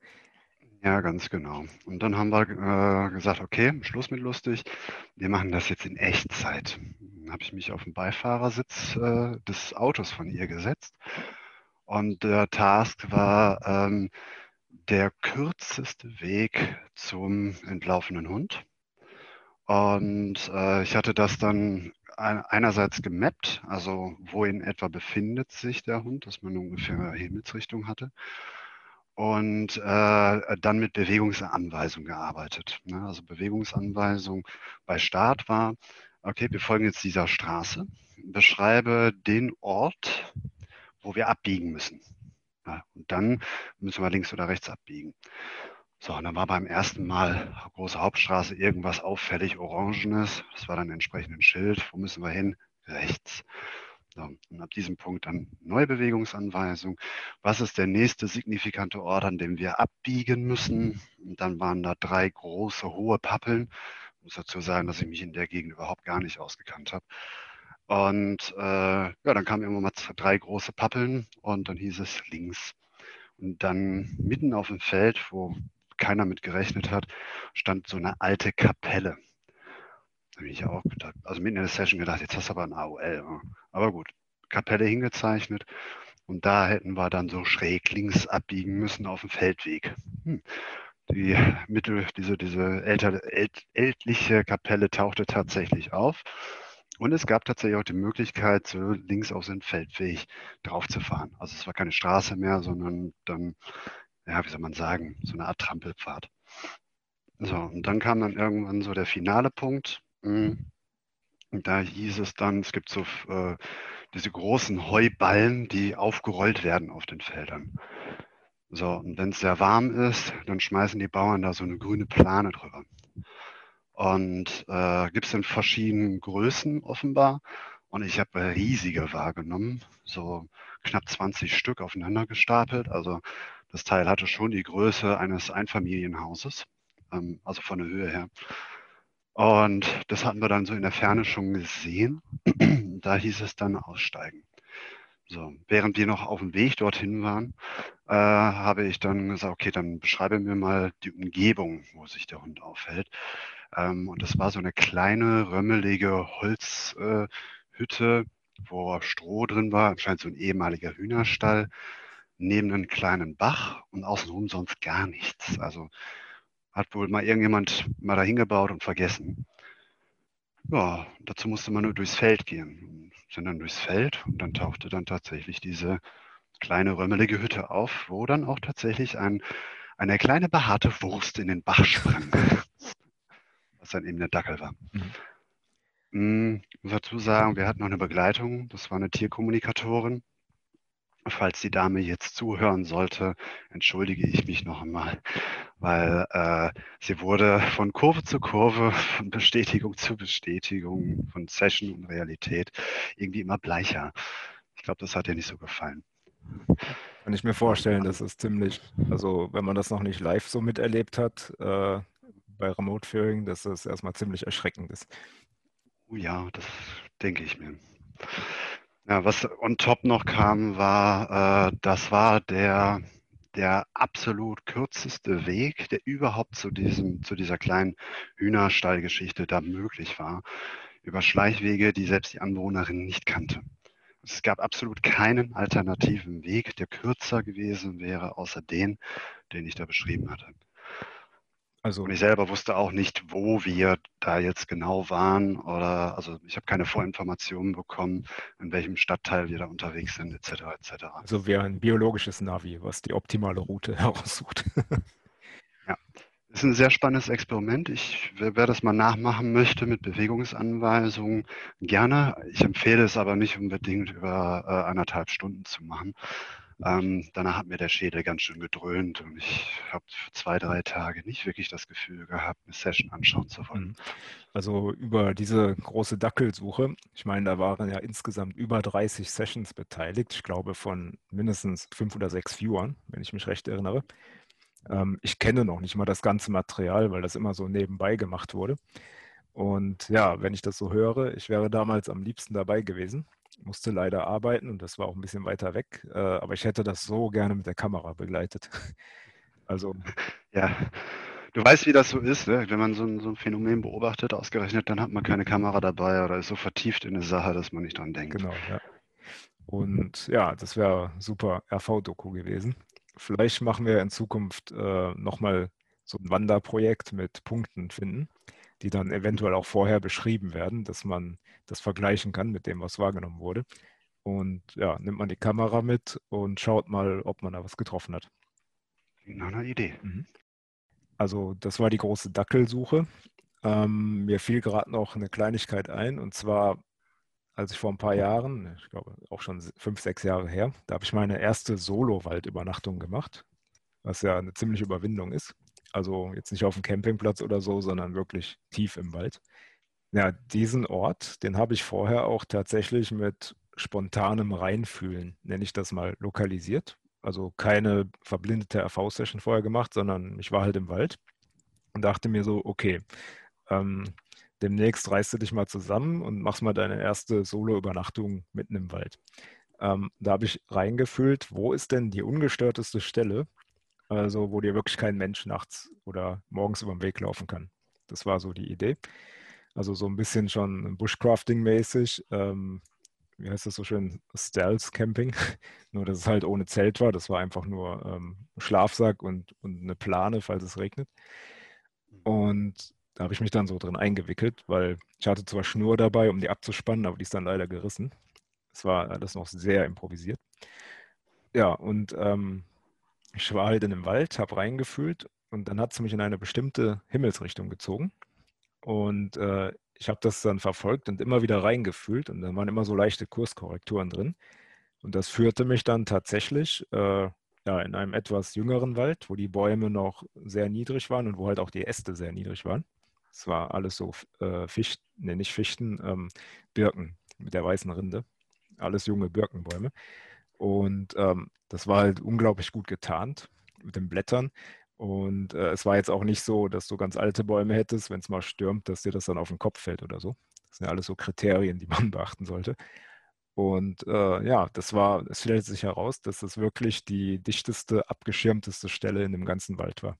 Ja, ganz genau. Und dann haben wir äh, gesagt, okay, Schluss mit lustig, wir machen das jetzt in Echtzeit. Dann habe ich mich auf den Beifahrersitz äh, des Autos von ihr gesetzt und der Task war, ähm, der kürzeste Weg zum entlaufenen Hund. Und äh, ich hatte das dann einerseits gemappt, also wo in etwa befindet sich der Hund, dass man ungefähr Himmelsrichtung hatte. Und äh, dann mit Bewegungsanweisung gearbeitet. Ne? Also Bewegungsanweisung bei Start war, okay, wir folgen jetzt dieser Straße, beschreibe den Ort, wo wir abbiegen müssen. Ja, und dann müssen wir links oder rechts abbiegen. So, und dann war beim ersten Mal große Hauptstraße irgendwas auffällig Orangenes. Das war dann entsprechend ein Schild. Wo müssen wir hin? Rechts. So, und ab diesem Punkt dann neue Bewegungsanweisung. Was ist der nächste signifikante Ort, an dem wir abbiegen müssen? Und dann waren da drei große, hohe Pappeln. Muss dazu sagen, dass ich mich in der Gegend überhaupt gar nicht ausgekannt habe. Und äh, ja, dann kamen immer mal drei große Pappeln und dann hieß es links. Und dann mitten auf dem Feld, wo keiner mit gerechnet hat, stand so eine alte Kapelle. Da habe ich auch gedacht, also mitten in der Session gedacht, jetzt hast du aber ein AOL. Aber gut, Kapelle hingezeichnet und da hätten wir dann so schräg links abbiegen müssen auf dem Feldweg. Hm. Die Mittel, diese, diese älter, ältliche Kapelle tauchte tatsächlich auf. Und es gab tatsächlich auch die Möglichkeit, so links auf den Feldweg draufzufahren. Also es war keine Straße mehr, sondern dann ja, wie soll man sagen, so eine Art Trampelpfad. So, und dann kam dann irgendwann so der finale Punkt. Hm. Und da hieß es dann, es gibt so äh, diese großen Heuballen, die aufgerollt werden auf den Feldern. So, und wenn es sehr warm ist, dann schmeißen die Bauern da so eine grüne Plane drüber. Und äh, gibt es in verschiedenen Größen offenbar. Und ich habe riesige wahrgenommen, so knapp 20 Stück aufeinander gestapelt. Also das Teil hatte schon die Größe eines Einfamilienhauses, ähm, also von der Höhe her. Und das hatten wir dann so in der Ferne schon gesehen. da hieß es dann aussteigen. So, während wir noch auf dem Weg dorthin waren, äh, habe ich dann gesagt, okay, dann beschreibe mir mal die Umgebung, wo sich der Hund aufhält. Ähm, und das war so eine kleine, römmelige Holzhütte, äh, wo Stroh drin war, anscheinend so ein ehemaliger Hühnerstall neben einem kleinen Bach und außenrum sonst gar nichts. Also hat wohl mal irgendjemand mal dahin gebaut und vergessen. Ja, dazu musste man nur durchs Feld gehen. Und sind dann durchs Feld und dann tauchte dann tatsächlich diese kleine römmelige Hütte auf, wo dann auch tatsächlich ein, eine kleine behaarte Wurst in den Bach sprang. was dann eben der Dackel war. Mhm. Mm, ich muss dazu sagen, wir hatten noch eine Begleitung, das war eine Tierkommunikatorin. Falls die Dame jetzt zuhören sollte, entschuldige ich mich noch einmal, weil äh, sie wurde von Kurve zu Kurve, von Bestätigung zu Bestätigung, von Session und Realität irgendwie immer bleicher. Ich glaube, das hat ihr nicht so gefallen. Kann ich mir vorstellen, das ist ziemlich, also wenn man das noch nicht live so miterlebt hat, äh, bei Remote Viewing, dass das erstmal ziemlich erschreckend ist. Oh ja, das denke ich mir. Ja, was on top noch kam, war, äh, das war der, der absolut kürzeste Weg, der überhaupt zu, diesem, zu dieser kleinen Hühnerstallgeschichte da möglich war. Über Schleichwege, die selbst die Anwohnerin nicht kannte. Es gab absolut keinen alternativen Weg, der kürzer gewesen wäre, außer den, den ich da beschrieben hatte. Also, und ich selber wusste auch nicht, wo wir da jetzt genau waren oder also ich habe keine Vorinformationen bekommen, in welchem Stadtteil wir da unterwegs sind, etc. etc. Also wäre ein biologisches Navi, was die optimale Route heraussucht. ja, ist ein sehr spannendes Experiment. Ich, wer das mal nachmachen möchte mit Bewegungsanweisungen, gerne. Ich empfehle es aber nicht unbedingt über äh, anderthalb Stunden zu machen. Ähm, danach hat mir der Schädel ganz schön gedröhnt und ich habe für zwei, drei Tage nicht wirklich das Gefühl gehabt, eine Session anschauen zu wollen. Mhm. Also über diese große Dackelsuche, ich meine, da waren ja insgesamt über 30 Sessions beteiligt, ich glaube von mindestens fünf oder sechs Viewern, wenn ich mich recht erinnere. Ähm, ich kenne noch nicht mal das ganze Material, weil das immer so nebenbei gemacht wurde. Und ja, wenn ich das so höre, ich wäre damals am liebsten dabei gewesen musste leider arbeiten und das war auch ein bisschen weiter weg. Äh, aber ich hätte das so gerne mit der Kamera begleitet. Also. Ja, du weißt, wie das so ist, ne? wenn man so ein, so ein, Phänomen beobachtet, ausgerechnet, dann hat man keine Kamera dabei oder ist so vertieft in eine Sache, dass man nicht dran denkt. Genau, ja. Und ja, das wäre super RV-Doku gewesen. vielleicht machen wir in Zukunft äh, nochmal so ein Wanderprojekt mit Punkten finden, die dann eventuell auch vorher beschrieben werden, dass man das vergleichen kann mit dem, was wahrgenommen wurde. Und ja, nimmt man die Kamera mit und schaut mal, ob man da was getroffen hat. Nach einer Idee. Mhm. Also das war die große Dackelsuche. Ähm, mir fiel gerade noch eine Kleinigkeit ein, und zwar, als ich vor ein paar Jahren, ich glaube auch schon fünf, sechs Jahre her, da habe ich meine erste Solo-Waldübernachtung gemacht, was ja eine ziemliche Überwindung ist. Also jetzt nicht auf dem Campingplatz oder so, sondern wirklich tief im Wald. Ja, diesen Ort, den habe ich vorher auch tatsächlich mit spontanem Reinfühlen, nenne ich das mal, lokalisiert. Also keine verblindete RV-Session vorher gemacht, sondern ich war halt im Wald und dachte mir so, okay, ähm, demnächst reißt du dich mal zusammen und machst mal deine erste Solo-Übernachtung mitten im Wald. Ähm, da habe ich reingefühlt, wo ist denn die ungestörteste Stelle, also wo dir wirklich kein Mensch nachts oder morgens über den Weg laufen kann. Das war so die Idee. Also so ein bisschen schon Bushcrafting-mäßig. Ähm, wie heißt das so schön? Stealth Camping. nur, dass es halt ohne Zelt war. Das war einfach nur ähm, Schlafsack und, und eine Plane, falls es regnet. Und da habe ich mich dann so drin eingewickelt, weil ich hatte zwar Schnur dabei, um die abzuspannen, aber die ist dann leider gerissen. Es war alles noch sehr improvisiert. Ja, und ähm, ich war halt in dem Wald, habe reingefühlt und dann hat es mich in eine bestimmte Himmelsrichtung gezogen. Und äh, ich habe das dann verfolgt und immer wieder reingefühlt und dann waren immer so leichte Kurskorrekturen drin. Und das führte mich dann tatsächlich äh, ja, in einem etwas jüngeren Wald, wo die Bäume noch sehr niedrig waren und wo halt auch die Äste sehr niedrig waren. Es war alles so äh, Fichten, ne, nicht Fichten, ähm, Birken mit der weißen Rinde. Alles junge Birkenbäume. Und ähm, das war halt unglaublich gut getarnt mit den Blättern. Und äh, es war jetzt auch nicht so, dass du ganz alte Bäume hättest, wenn es mal stürmt, dass dir das dann auf den Kopf fällt oder so. Das sind ja alles so Kriterien, die man beachten sollte. Und äh, ja, das war, es stellt sich heraus, dass es wirklich die dichteste, abgeschirmteste Stelle in dem ganzen Wald war.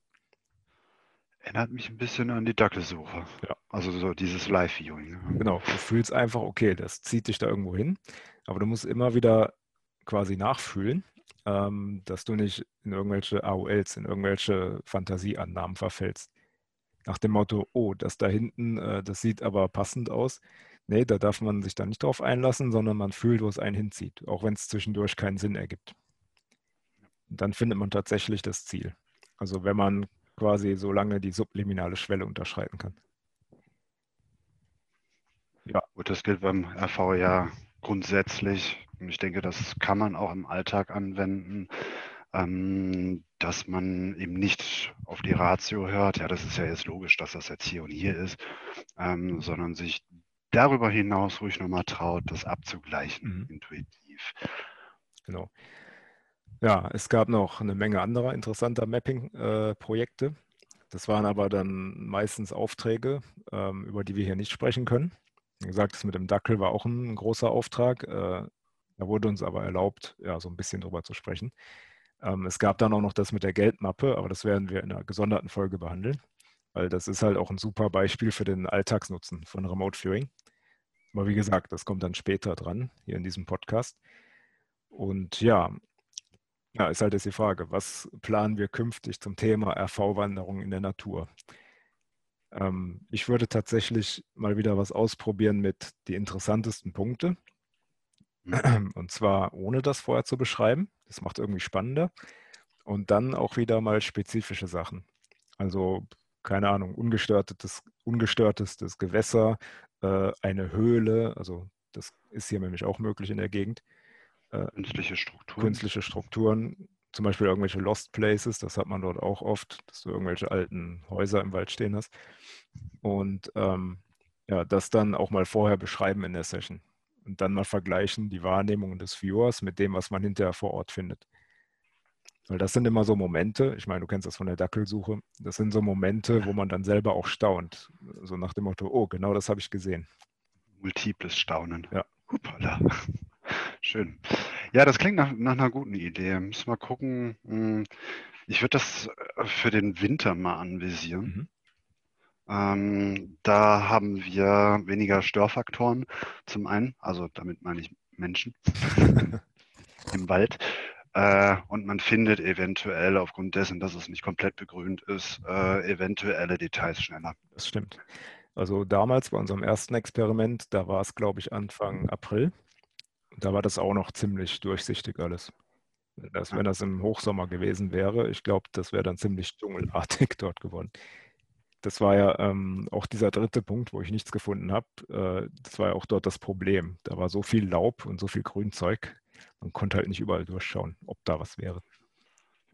Erinnert mich ein bisschen an die Dackelsuche. Ja. Also so dieses Live-Viewing. Ne? Genau, du fühlst einfach, okay, das zieht dich da irgendwo hin, aber du musst immer wieder quasi nachfühlen, ähm, dass du nicht in irgendwelche AOLs, in irgendwelche Fantasieannahmen verfällst. Nach dem Motto, oh, das da hinten, äh, das sieht aber passend aus. Nee, da darf man sich da nicht drauf einlassen, sondern man fühlt, wo es einen hinzieht, auch wenn es zwischendurch keinen Sinn ergibt. Und dann findet man tatsächlich das Ziel. Also wenn man quasi so lange die subliminale Schwelle unterschreiten kann. Ja. Gut, das gilt beim RV ja grundsätzlich. Ich denke, das kann man auch im Alltag anwenden, ähm, dass man eben nicht auf die Ratio hört. Ja, das ist ja jetzt logisch, dass das jetzt hier und hier ist, ähm, sondern sich darüber hinaus ruhig nochmal traut, das abzugleichen, mhm. intuitiv. Genau. Ja, es gab noch eine Menge anderer interessanter Mapping-Projekte. Äh, das waren aber dann meistens Aufträge, ähm, über die wir hier nicht sprechen können. Wie gesagt, das mit dem Dackel war auch ein großer Auftrag. Äh, da wurde uns aber erlaubt, ja, so ein bisschen drüber zu sprechen. Ähm, es gab dann auch noch das mit der Geldmappe, aber das werden wir in einer gesonderten Folge behandeln, weil das ist halt auch ein super Beispiel für den Alltagsnutzen von Remote Viewing. Aber wie gesagt, das kommt dann später dran, hier in diesem Podcast. Und ja, ja, ist halt jetzt die Frage, was planen wir künftig zum Thema RV-Wanderung in der Natur? Ähm, ich würde tatsächlich mal wieder was ausprobieren mit die interessantesten Punkte. Mhm. Und zwar ohne das vorher zu beschreiben. Das macht irgendwie spannender. Und dann auch wieder mal spezifische Sachen. Also, keine Ahnung, ungestörtes, ungestörtestes Gewässer, äh, eine Höhle, also das ist hier nämlich auch möglich in der Gegend äh, künstliche Strukturen. Künstliche Strukturen, zum Beispiel irgendwelche Lost Places, das hat man dort auch oft, dass du irgendwelche alten Häuser im Wald stehen hast. Und ähm, ja, das dann auch mal vorher beschreiben in der Session. Und dann mal vergleichen die Wahrnehmung des Viewers mit dem, was man hinterher vor Ort findet. Weil das sind immer so Momente, ich meine, du kennst das von der Dackelsuche, das sind so Momente, wo man dann selber auch staunt. So nach dem Motto, oh, genau das habe ich gesehen. Multiples Staunen. Ja. Hupala. Schön. Ja, das klingt nach, nach einer guten Idee. Müssen wir gucken. Hm, ich würde das äh, für den Winter mal anvisieren. Mhm. Ähm, da haben wir weniger Störfaktoren zum einen, also damit meine ich Menschen im Wald. Äh, und man findet eventuell aufgrund dessen, dass es nicht komplett begrünt ist, äh, eventuelle Details schneller. Das stimmt. Also damals bei unserem ersten Experiment, da war es, glaube ich, Anfang April. Da war das auch noch ziemlich durchsichtig alles. Das, wenn das im Hochsommer gewesen wäre, ich glaube, das wäre dann ziemlich dschungelartig dort geworden. Das war ja ähm, auch dieser dritte Punkt, wo ich nichts gefunden habe. Äh, das war ja auch dort das Problem. Da war so viel Laub und so viel Grünzeug. Man konnte halt nicht überall durchschauen, ob da was wäre.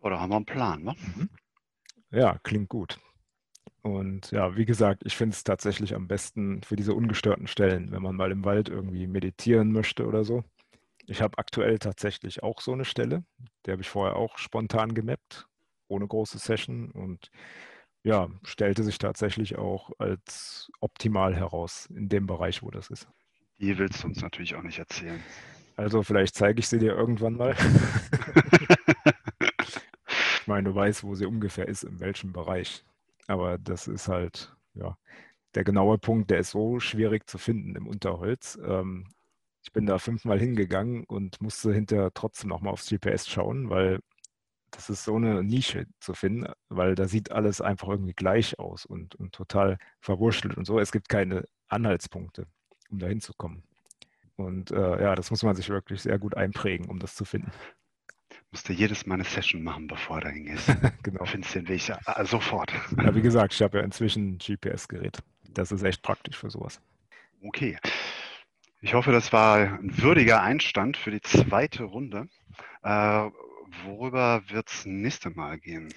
Oder haben wir einen Plan, ne? Mhm. Ja, klingt gut. Und ja, wie gesagt, ich finde es tatsächlich am besten für diese ungestörten Stellen, wenn man mal im Wald irgendwie meditieren möchte oder so. Ich habe aktuell tatsächlich auch so eine Stelle. Die habe ich vorher auch spontan gemappt, ohne große Session. Und ja, stellte sich tatsächlich auch als optimal heraus in dem Bereich, wo das ist. Die willst du uns natürlich auch nicht erzählen. Also vielleicht zeige ich sie dir irgendwann mal. ich meine, du weißt, wo sie ungefähr ist, in welchem Bereich. Aber das ist halt, ja, der genaue Punkt, der ist so schwierig zu finden im Unterholz. Ähm, ich bin da fünfmal hingegangen und musste hinterher trotzdem nochmal aufs GPS schauen, weil das ist so eine Nische zu finden, weil da sieht alles einfach irgendwie gleich aus und, und total verwurschtelt und so. Es gibt keine Anhaltspunkte, um da hinzukommen. Und äh, ja, das muss man sich wirklich sehr gut einprägen, um das zu finden. Musst du jedes Mal eine Session machen, bevor du hingehst. genau. Findest den Weg äh, sofort. Ja, wie gesagt, ich habe ja inzwischen ein GPS-Gerät. Das ist echt praktisch für sowas. Okay. Ich hoffe, das war ein würdiger Einstand für die zweite Runde. Äh, worüber wird es nächste Mal gehen?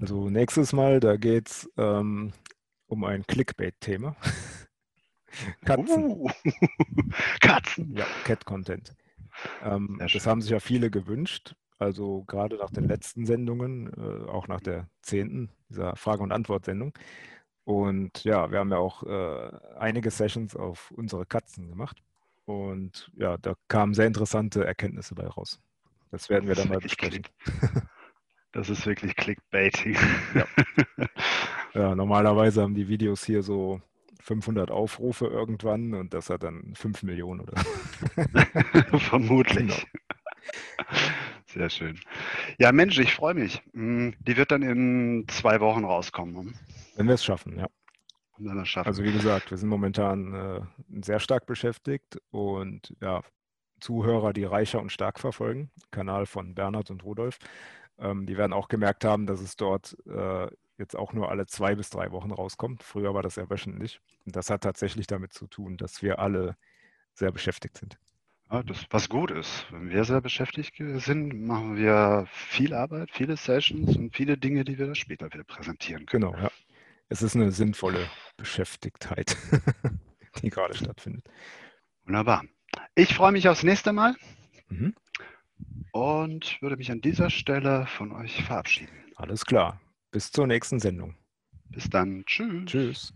Also nächstes Mal, da geht es ähm, um ein Clickbait-Thema. Katzen. Uh, Katzen. Ja, Cat-Content. Ähm, das haben sich ja viele gewünscht. Also gerade nach den letzten Sendungen, äh, auch nach der zehnten, dieser Frage- und Antwort-Sendung. Und ja, wir haben ja auch äh, einige Sessions auf unsere Katzen gemacht. Und ja, da kamen sehr interessante Erkenntnisse bei raus. Das werden wir dann mal besprechen. Das ist wirklich Clickbaiting. Ja. ja, normalerweise haben die Videos hier so 500 Aufrufe irgendwann und das hat dann 5 Millionen oder Vermutlich. Genau. Sehr schön. Ja, Mensch, ich freue mich. Hm, die wird dann in zwei Wochen rauskommen. Ne? Wenn wir es schaffen, ja. Also wie gesagt, wir sind momentan äh, sehr stark beschäftigt und ja, Zuhörer, die Reicher und Stark verfolgen, Kanal von Bernhard und Rudolf, ähm, die werden auch gemerkt haben, dass es dort äh, jetzt auch nur alle zwei bis drei Wochen rauskommt. Früher war das ja wöchentlich. Und das hat tatsächlich damit zu tun, dass wir alle sehr beschäftigt sind. Ja, das, was gut ist. Wenn wir sehr beschäftigt sind, machen wir viel Arbeit, viele Sessions und viele Dinge, die wir dann später wieder präsentieren können. Genau, ja es ist eine sinnvolle Beschäftigtheit, die gerade stattfindet. Wunderbar. Ich freue mich aufs nächste Mal mhm. und würde mich an dieser Stelle von euch verabschieden. Alles klar. Bis zur nächsten Sendung. Bis dann. Tschüss. Tschüss.